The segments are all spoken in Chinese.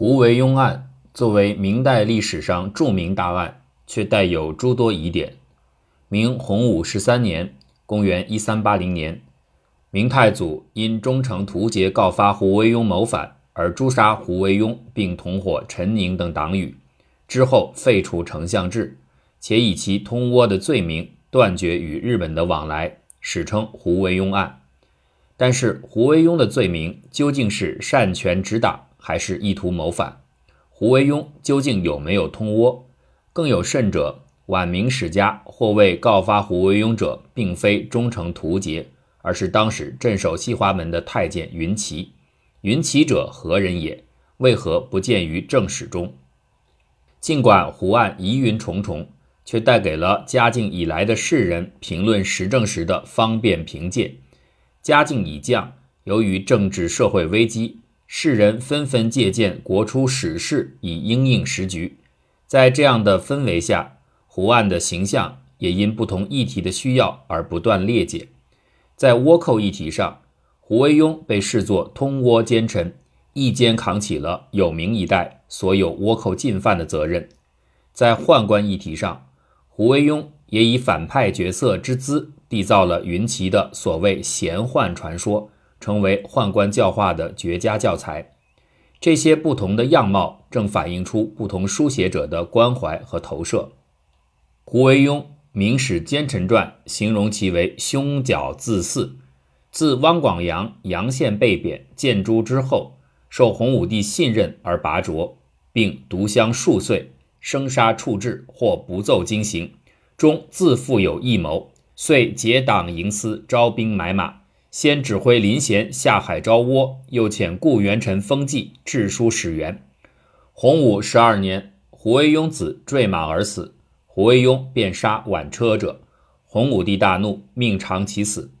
胡惟庸案作为明代历史上著名大案，却带有诸多疑点。明洪武十三年（公元1380年），明太祖因忠诚图节告发胡惟庸谋反，而诛杀胡惟庸，并同伙陈宁等党羽。之后废除丞相制，且以其通倭的罪名断绝与日本的往来，史称胡惟庸案。但是，胡惟庸的罪名究竟是擅权执党？还是意图谋反？胡惟庸究竟有没有通倭？更有甚者，晚明史家或谓告发胡惟庸者，并非忠诚图节，而是当时镇守西华门的太监云奇。云奇者何人也？为何不见于正史中？尽管胡案疑云重重，却带给了嘉靖以来的世人评论时政时的方便凭借。嘉靖已降，由于政治社会危机。世人纷纷借鉴国初史事以应应时局，在这样的氛围下，胡案的形象也因不同议题的需要而不断裂解。在倭寇议题上，胡惟庸被视作通倭奸臣，一肩扛起了有名一代所有倭寇进犯的责任；在宦官议题上，胡惟庸也以反派角色之姿缔造了云奇的所谓贤宦传说。成为宦官教化的绝佳教材。这些不同的样貌正反映出不同书写者的关怀和投射。胡惟庸《明史奸臣传》形容其为凶角自肆。自汪广洋阳县被贬建诸之后，受洪武帝信任而拔擢，并独相数岁，生杀处置或不奏经行，终自负有异谋，遂结党营私，招兵买马。先指挥林贤下海招倭，又遣顾元臣封记致书使元。洪武十二年，胡惟庸子坠马而死，胡惟庸便杀挽车者。洪武帝大怒，命偿其死。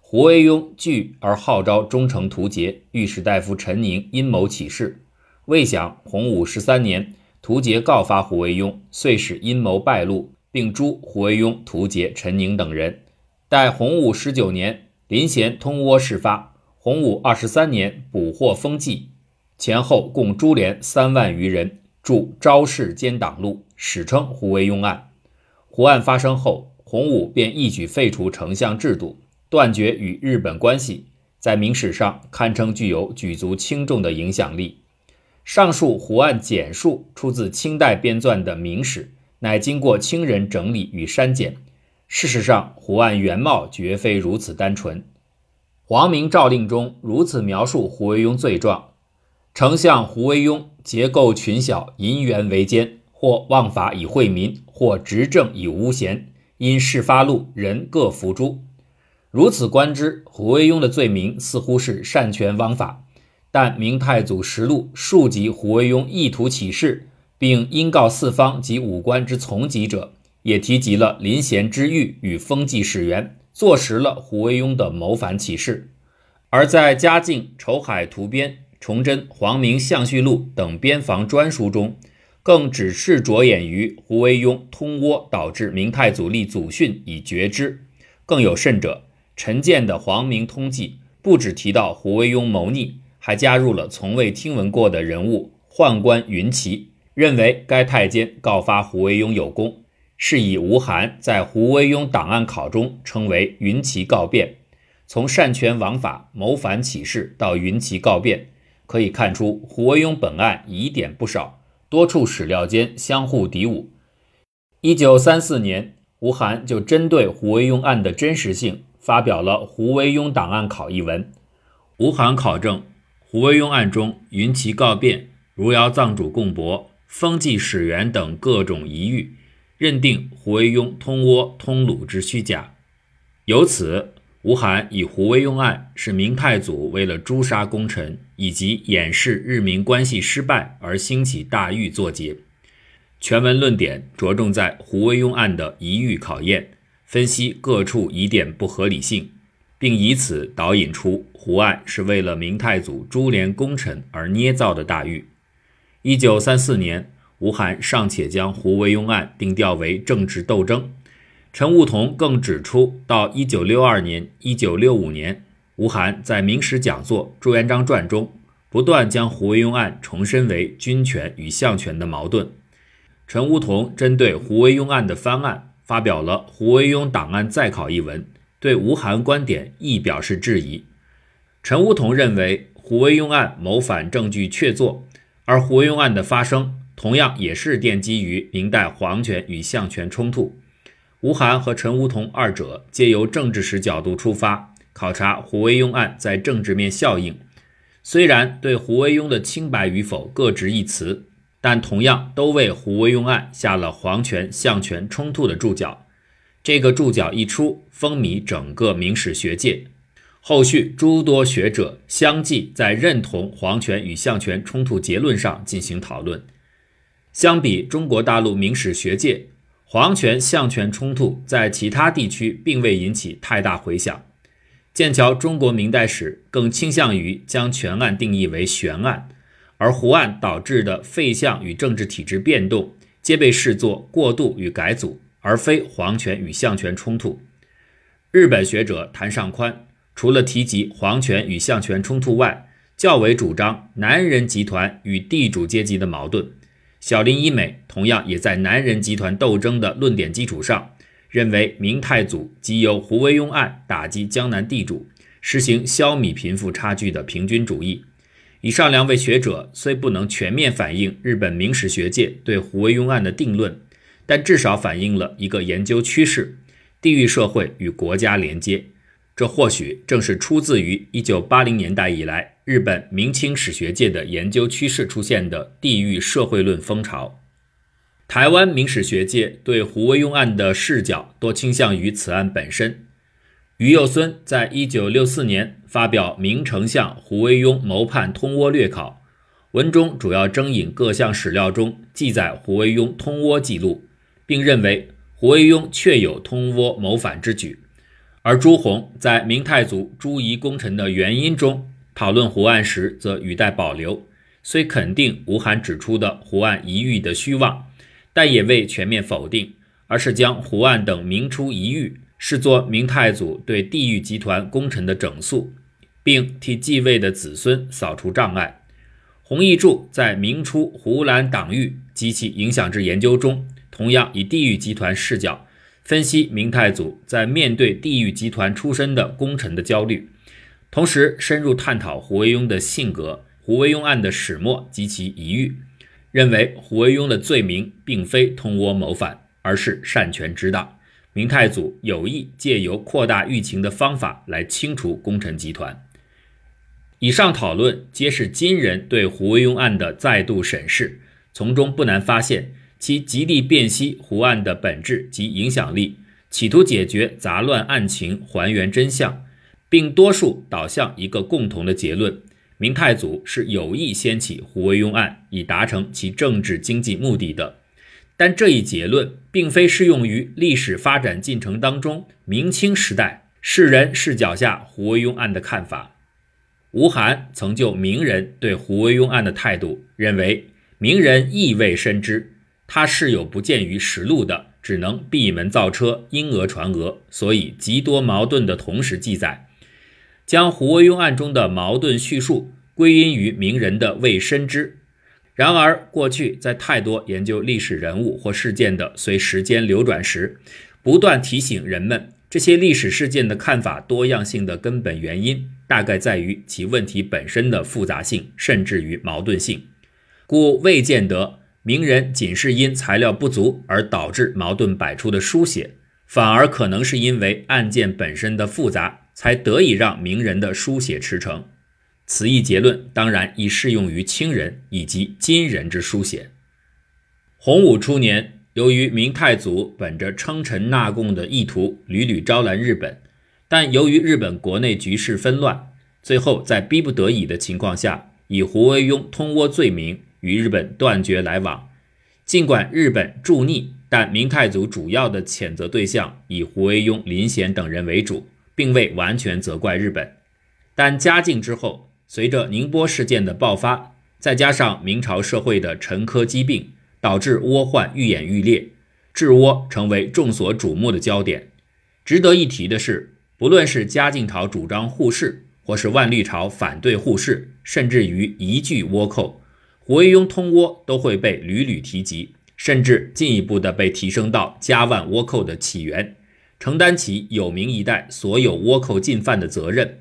胡惟庸惧而号召忠诚图杰，御史大夫陈宁阴谋起事。未想洪武十三年，图杰告发胡惟庸，遂使阴谋败露，并诛胡惟庸、图杰、陈宁等人。待洪武十九年。林贤通倭事发，洪武二十三年捕获封记，前后共株连三万余人，驻昭示监党录，史称胡惟庸案。胡案发生后，洪武便一举废除丞相制度，断绝与日本关系，在明史上堪称具有举足轻重的影响力。上述胡案简述出自清代编撰的《明史》，乃经过清人整理与删减。事实上，胡案原貌绝非如此单纯。皇明诏令中如此描述胡惟庸罪状：丞相胡惟庸结构群小，银元为奸，或妄法以惠民，或执政以诬贤，因事发露，人各服诛。如此观之，胡惟庸的罪名似乎是擅权枉法。但明太祖实录数及胡惟庸意图起事，并因告四方及武官之从级者。也提及了林贤之狱与封记使员，坐实了胡惟庸的谋反起事。而在嘉靖《筹海图编》《崇祯皇明相续录》等边防专书中，更只是着眼于胡惟庸通倭导致明太祖立祖训以绝之。更有甚者，陈建的《皇明通记》不只提到胡惟庸谋逆，还加入了从未听闻过的人物宦官云奇，认为该太监告发胡惟庸有功。是以吴晗在胡惟庸档案考中称为云奇告变。从擅权枉法、谋反起事到云奇告变，可以看出胡惟庸本案疑点不少，多处史料间相互敌伍。一九三四年，吴晗就针对胡惟庸案的真实性发表了《胡惟庸档案考》一文。吴晗考证胡惟庸案中云奇告变、如窑藏主贡帛、封记始源等各种疑狱。认定胡惟庸通倭通鲁之虚假，由此，吴晗以胡惟庸案是明太祖为了诛杀功臣以及掩饰日明关系失败而兴起大狱作结。全文论点着重在胡惟庸案的疑狱考验，分析各处疑点不合理性，并以此导引出胡案是为了明太祖株连功臣而捏造的大狱。一九三四年。吴晗尚且将胡惟庸案定调为政治斗争，陈悟桐更指出，到一九六二年、一九六五年，吴晗在《明史讲座·朱元璋传》中，不断将胡惟庸案重申为军权与相权的矛盾。陈梧桐针对胡惟庸案的翻案，发表了《胡惟庸档案再考》一文，对吴晗观点亦表示质疑。陈梧桐认为，胡惟庸案谋反证据确凿，而胡惟庸案的发生同样也是奠基于明代皇权与相权冲突。吴晗和陈梧桐二者皆由政治史角度出发，考察胡惟庸案在政治面效应。虽然对胡惟庸的清白与否各执一词，但同样都为胡惟庸案下了皇权相权冲突的注脚。这个注脚一出，风靡整个明史学界。后续诸多学者相继在认同皇权与相权冲突结论上进行讨论。相比中国大陆明史学界，皇权相权冲突在其他地区并未引起太大回响。剑桥中国明代史更倾向于将全案定义为悬案，而胡案导致的废相与政治体制变动，皆被视作过渡与改组，而非皇权与相权冲突。日本学者谭尚宽。除了提及皇权与相权冲突外，较为主张男人集团与地主阶级的矛盾。小林一美同样也在男人集团斗争的论点基础上，认为明太祖即由胡惟庸案打击江南地主，实行消弭贫富差距的平均主义。以上两位学者虽不能全面反映日本明史学界对胡惟庸案的定论，但至少反映了一个研究趋势：地域社会与国家连接。这或许正是出自于1980年代以来日本明清史学界的研究趋势出现的地域社会论风潮。台湾明史学界对胡惟庸案的视角多倾向于此案本身。于幼孙在1964年发表《明丞相胡惟庸谋叛通倭略考》，文中主要征引各项史料中记载胡惟庸通倭记录，并认为胡惟庸确有通倭谋反之举。而朱宏在明太祖朱仪功臣的原因中讨论胡案时，则语带保留，虽肯定吴晗指出的胡案一遇的虚妄，但也未全面否定，而是将胡案等明初一遇视作明太祖对地域集团功臣的整肃，并替继位的子孙扫除障碍。洪义柱在明初胡兰党域及其影响之研究中，同样以地域集团视角。分析明太祖在面对地域集团出身的功臣的焦虑，同时深入探讨胡惟庸的性格、胡惟庸案的始末及其疑狱，认为胡惟庸的罪名并非通倭谋反，而是擅权之大。明太祖有意借由扩大狱情的方法来清除功臣集团。以上讨论皆是今人对胡惟庸案的再度审视，从中不难发现。其极力辨析胡案的本质及影响力，企图解决杂乱案情，还原真相，并多数导向一个共同的结论：明太祖是有意掀起胡惟庸案，以达成其政治经济目的的。但这一结论并非适用于历史发展进程当中明清时代世人视角下胡惟庸案的看法。吴晗曾就明人对胡惟庸案的态度认为，明人意未深知。他是有不见于实录的，只能闭门造车，因讹传讹，所以极多矛盾的同时记载，将胡惟庸案中的矛盾叙述归因于名人的未深知。然而，过去在太多研究历史人物或事件的随时间流转时，不断提醒人们，这些历史事件的看法多样性的根本原因，大概在于其问题本身的复杂性，甚至于矛盾性，故未见得。名人仅是因材料不足而导致矛盾百出的书写，反而可能是因为案件本身的复杂，才得以让名人的书写驰骋。此一结论当然亦适用于清人以及今人之书写。洪武初年，由于明太祖本着称臣纳贡的意图，屡屡招揽日本，但由于日本国内局势纷乱，最后在逼不得已的情况下，以胡惟庸通倭罪名。与日本断绝来往，尽管日本助逆，但明太祖主要的谴责对象以胡惟庸、林贤等人为主，并未完全责怪日本。但嘉靖之后，随着宁波事件的爆发，再加上明朝社会的沉疴疾病，导致倭患愈演愈烈，治倭成为众所瞩目的焦点。值得一提的是，不论是嘉靖朝主张护市，或是万历朝反对护市，甚至于移拒倭寇，胡惟庸通倭都会被屡屡提及，甚至进一步的被提升到嘉万倭寇的起源，承担起有明一代所有倭寇进犯的责任。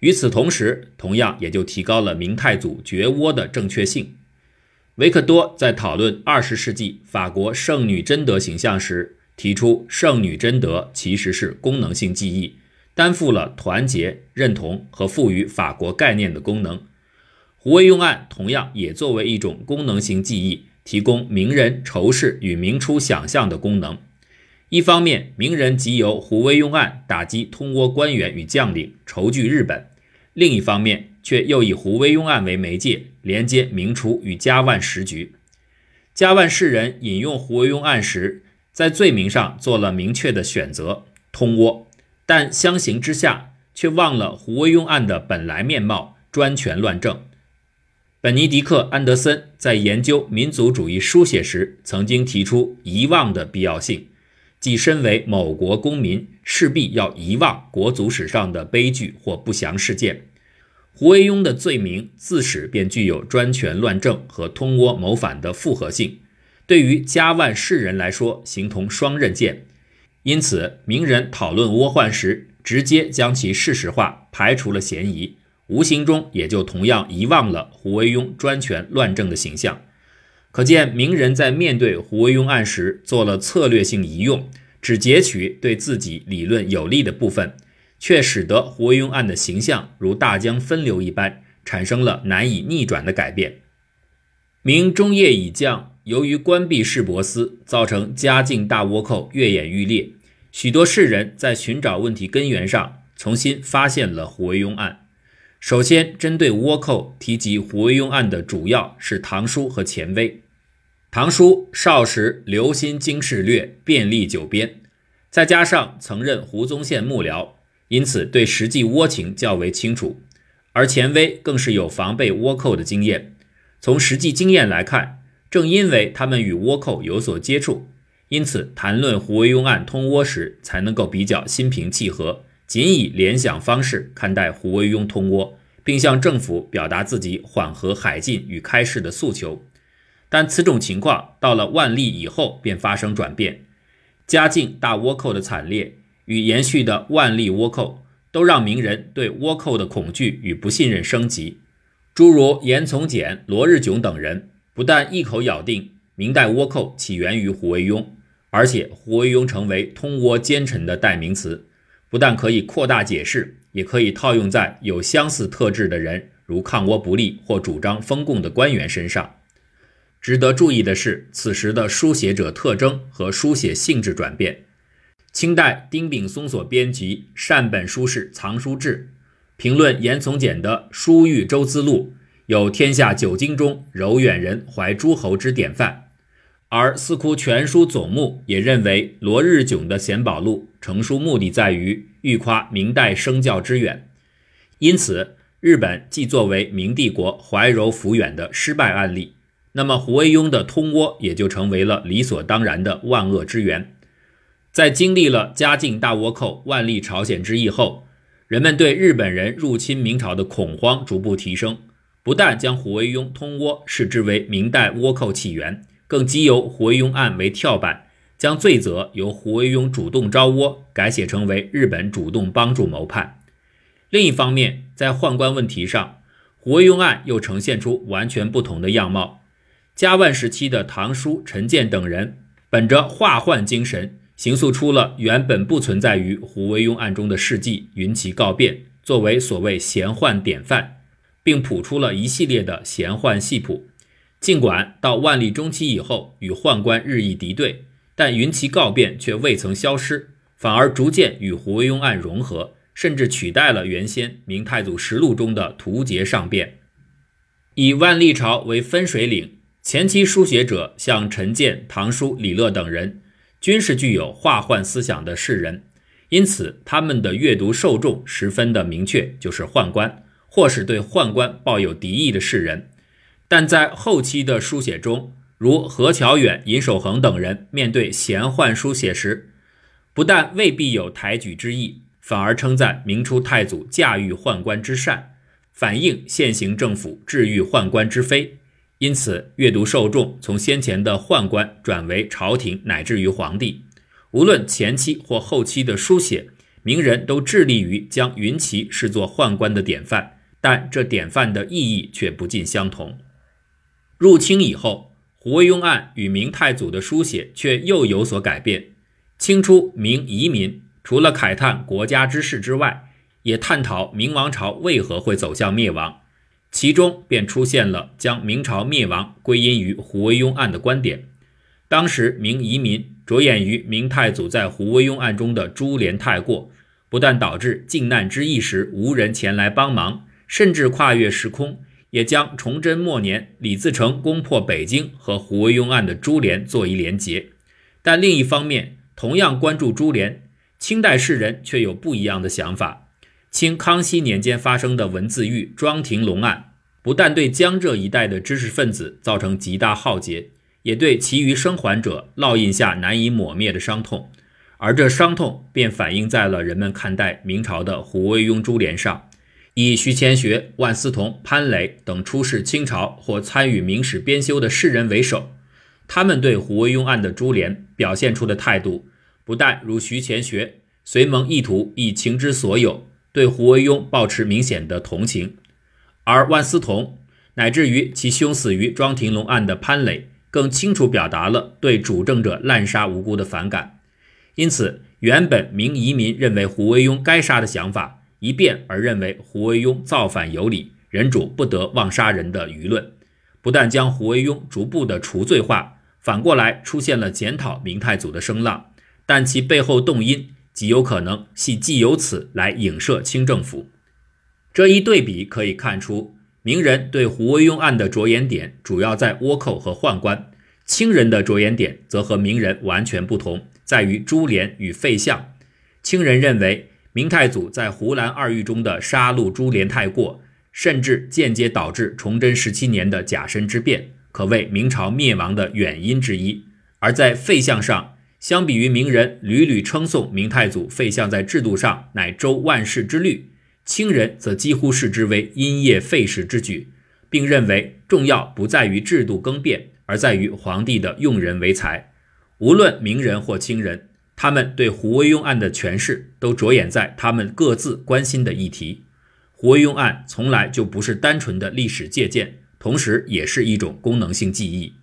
与此同时，同样也就提高了明太祖绝倭的正确性。维克多在讨论二十世纪法国圣女贞德形象时，提出圣女贞德其实是功能性记忆，担负了团结、认同和赋予法国概念的功能。胡惟庸案同样也作为一种功能性记忆，提供名人仇视与明初想象的功能。一方面，名人即由胡惟庸案打击通倭官员与将领，仇拒日本；另一方面，却又以胡惟庸案为媒介，连接明初与嘉万时局。嘉万世人引用胡惟庸案时，在罪名上做了明确的选择——通倭，但相形之下，却忘了胡惟庸案的本来面貌——专权乱政。本尼迪克·安德森在研究民族主义书写时，曾经提出遗忘的必要性。即身为某国公民，势必要遗忘国族史上的悲剧或不祥事件。胡惟庸的罪名自始便具有专权乱政和通倭谋反的复合性，对于嘉万世人来说，形同双刃剑。因此，名人讨论倭患时，直接将其事实化，排除了嫌疑，无形中也就同样遗忘了胡惟庸专权乱政的形象。可见，名人在面对胡惟庸案时做了策略性移用，只截取对自己理论有利的部分，却使得胡惟庸案的形象如大江分流一般，产生了难以逆转的改变。明中叶以降，由于关闭市舶司，造成嘉靖大倭寇越演愈烈，许多士人在寻找问题根源上，重新发现了胡惟庸案。首先，针对倭寇提及胡惟庸案的主要是唐书和钱威。唐书少时留心经世略，遍历九边，再加上曾任胡宗宪幕僚，因此对实际倭情较为清楚。而钱威更是有防备倭寇的经验。从实际经验来看，正因为他们与倭寇有所接触，因此谈论胡惟庸案通倭时才能够比较心平气和。仅以联想方式看待胡惟庸通倭，并向政府表达自己缓和海禁与开市的诉求，但此种情况到了万历以后便发生转变。嘉靖大倭寇的惨烈与延续的万历倭寇，都让明人对倭寇的恐惧与不信任升级。诸如严从简、罗日炯等人，不但一口咬定明代倭寇起源于胡惟庸，而且胡惟庸成为通倭奸臣的代名词。不但可以扩大解释，也可以套用在有相似特质的人，如抗倭不利或主张封贡的官员身上。值得注意的是，此时的书写者特征和书写性质转变。清代丁炳松所编辑《善本书士藏书志》，评论严从简的《书遇周资录》，有天下九经中柔远人怀诸侯之典范。而《四库全书总目》也认为，罗日炯的《显宝录》成书目的在于欲夸明代生教之远，因此日本既作为明帝国怀柔抚远的失败案例，那么胡惟庸的通倭也就成为了理所当然的万恶之源。在经历了嘉靖大倭寇、万历朝鲜之役后，人们对日本人入侵明朝的恐慌逐步提升，不但将胡惟庸通倭视之为明代倭寇起源。更基由胡惟庸案为跳板，将罪责由胡惟庸主动招倭改写成为日本主动帮助谋叛。另一方面，在宦官问题上，胡惟庸案又呈现出完全不同的样貌。嘉万时期的唐叔、陈建等人，本着化宦精神，形塑出了原本不存在于胡惟庸案中的事迹云奇告变，作为所谓贤宦典范，并谱出了一系列的贤宦戏谱。尽管到万历中期以后与宦官日益敌对，但云奇告变却未曾消失，反而逐渐与胡惟庸案融合，甚至取代了原先《明太祖实录》中的图节上变。以万历朝为分水岭，前期书写者像陈建、唐叔、李乐等人，均是具有画宦思想的士人，因此他们的阅读受众十分的明确，就是宦官，或是对宦官抱有敌意的士人。但在后期的书写中，如何乔远、尹守恒等人面对闲宦书写时，不但未必有抬举之意，反而称赞明初太祖驾驭宦官之善，反映现行政府治御宦官之非。因此，阅读受众从先前的宦官转为朝廷，乃至于皇帝。无论前期或后期的书写，名人都致力于将云奇视作宦官的典范，但这典范的意义却不尽相同。入清以后，胡惟庸案与明太祖的书写却又有所改变。清初明遗民除了慨叹国家之事之外，也探讨明王朝为何会走向灭亡。其中便出现了将明朝灭亡归因于胡惟庸案的观点。当时明遗民着眼于明太祖在胡惟庸案中的株连太过，不但导致靖难之役时无人前来帮忙，甚至跨越时空，也将崇祯末年李自成攻破北京和胡惟庸案的株连做一连结。但另一方面，同样关注株连，清代士人却有不一样的想法。清康熙年间发生的文字狱庄廷龙案，不但对江浙一带的知识分子造成极大浩劫，也对其余生还者烙印下难以抹灭的伤痛，而这伤痛便反映在了人们看待明朝的胡惟庸株连上。以徐乾学、万思同、潘磊等出仕清朝或参与明史编修的士人为首，他们对胡惟庸案的株连表现出的态度，不但如徐乾学随蒙意图以情之所有。对胡惟庸抱持明显的同情，而万思同乃至于其兄死于庄廷龙案的潘磊，更清楚表达了对主政者滥杀无辜的反感。因此，原本明遗民认为胡惟庸该杀的想法，一变而认为胡惟庸造反有理，人主不得妄杀人的舆论，不但将胡惟庸逐步的除罪化，反过来出现了检讨明太祖的声浪，但其背后动因。极有可能系既由此来影射清政府。这一对比可以看出，明人对胡惟庸案的着眼点主要在倭寇和宦官，清人的着眼点则和明人完全不同，在于株连与废相。清人认为明太祖在胡兰二狱中的杀戮株连太过，甚至间接导致崇祯十七年的甲申之变，可谓明朝灭亡的远因之一。而在废相上，相比于明人屡屡称颂明太祖废相在制度上乃周万世之律，清人则几乎视之为因业废时之举，并认为重要不在于制度更变，而在于皇帝的用人为才。无论明人或清人，他们对胡惟庸案的诠释都着眼在他们各自关心的议题。胡惟庸案从来就不是单纯的历史借鉴，同时也是一种功能性记忆。